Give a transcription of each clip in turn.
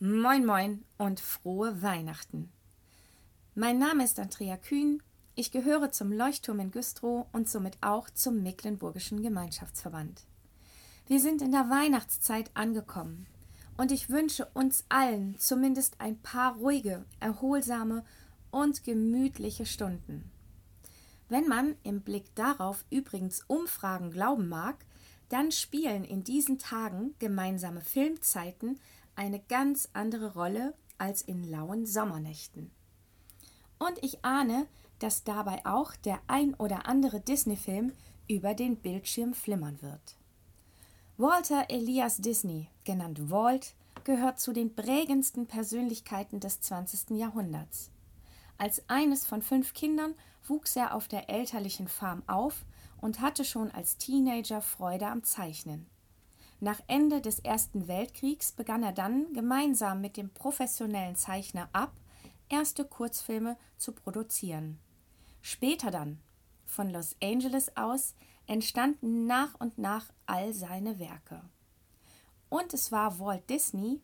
Moin Moin und frohe Weihnachten. Mein Name ist Andrea Kühn. Ich gehöre zum Leuchtturm in Güstrow und somit auch zum Mecklenburgischen Gemeinschaftsverband. Wir sind in der Weihnachtszeit angekommen und ich wünsche uns allen zumindest ein paar ruhige, erholsame und gemütliche Stunden. Wenn man im Blick darauf übrigens Umfragen glauben mag, dann spielen in diesen Tagen gemeinsame Filmzeiten eine ganz andere Rolle als in lauen Sommernächten. Und ich ahne, dass dabei auch der ein oder andere Disney-Film über den Bildschirm flimmern wird. Walter Elias Disney, genannt Walt, gehört zu den prägendsten Persönlichkeiten des 20. Jahrhunderts. Als eines von fünf Kindern wuchs er auf der elterlichen Farm auf und hatte schon als Teenager Freude am Zeichnen. Nach Ende des Ersten Weltkriegs begann er dann gemeinsam mit dem professionellen Zeichner Ab erste Kurzfilme zu produzieren. Später dann, von Los Angeles aus, entstanden nach und nach all seine Werke. Und es war Walt Disney,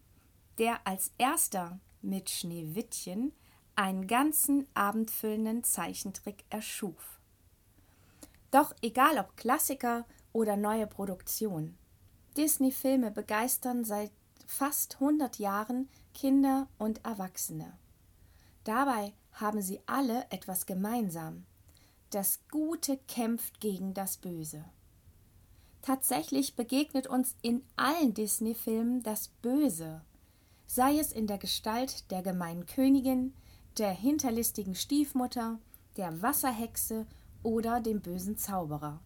der als erster mit Schneewittchen einen ganzen abendfüllenden Zeichentrick erschuf. Doch egal ob Klassiker oder neue Produktion, Disney-Filme begeistern seit fast 100 Jahren Kinder und Erwachsene. Dabei haben sie alle etwas gemeinsam. Das Gute kämpft gegen das Böse. Tatsächlich begegnet uns in allen Disney-Filmen das Böse, sei es in der Gestalt der gemeinen Königin, der hinterlistigen Stiefmutter, der Wasserhexe oder dem bösen Zauberer.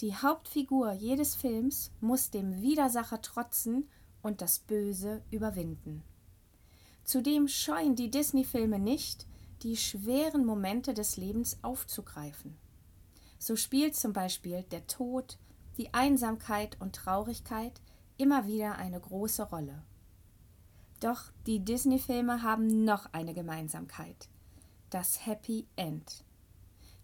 Die Hauptfigur jedes Films muss dem Widersacher trotzen und das Böse überwinden. Zudem scheuen die Disney-Filme nicht, die schweren Momente des Lebens aufzugreifen. So spielt zum Beispiel der Tod, die Einsamkeit und Traurigkeit immer wieder eine große Rolle. Doch die Disney-Filme haben noch eine Gemeinsamkeit: das Happy End.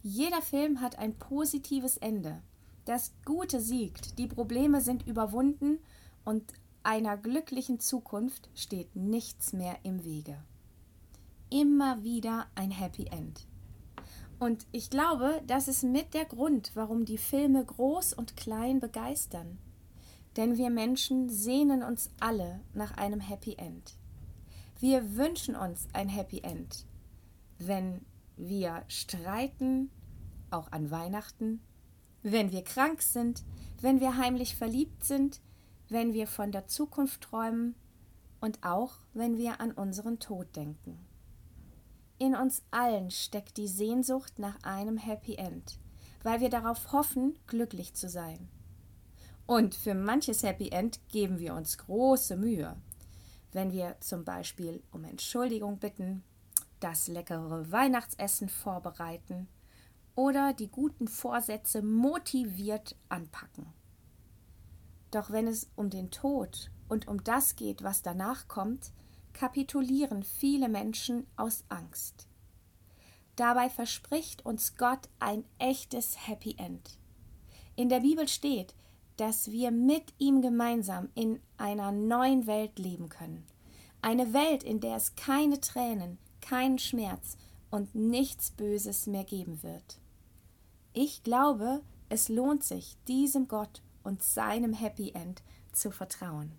Jeder Film hat ein positives Ende, das Gute siegt, die Probleme sind überwunden und einer glücklichen Zukunft steht nichts mehr im Wege. Immer wieder ein Happy End. Und ich glaube, das ist mit der Grund, warum die Filme groß und klein begeistern. Denn wir Menschen sehnen uns alle nach einem Happy End. Wir wünschen uns ein Happy End. Wenn wir streiten, auch an Weihnachten, wenn wir krank sind, wenn wir heimlich verliebt sind, wenn wir von der Zukunft träumen und auch wenn wir an unseren Tod denken. In uns allen steckt die Sehnsucht nach einem Happy End, weil wir darauf hoffen, glücklich zu sein. Und für manches Happy End geben wir uns große Mühe. Wenn wir zum Beispiel um Entschuldigung bitten, das leckere Weihnachtsessen vorbereiten oder die guten Vorsätze motiviert anpacken. Doch wenn es um den Tod und um das geht, was danach kommt, kapitulieren viele Menschen aus Angst. Dabei verspricht uns Gott ein echtes Happy End. In der Bibel steht, dass wir mit ihm gemeinsam in einer neuen Welt leben können. Eine Welt, in der es keine Tränen, keinen Schmerz und nichts Böses mehr geben wird. Ich glaube, es lohnt sich, diesem Gott und seinem Happy End zu vertrauen.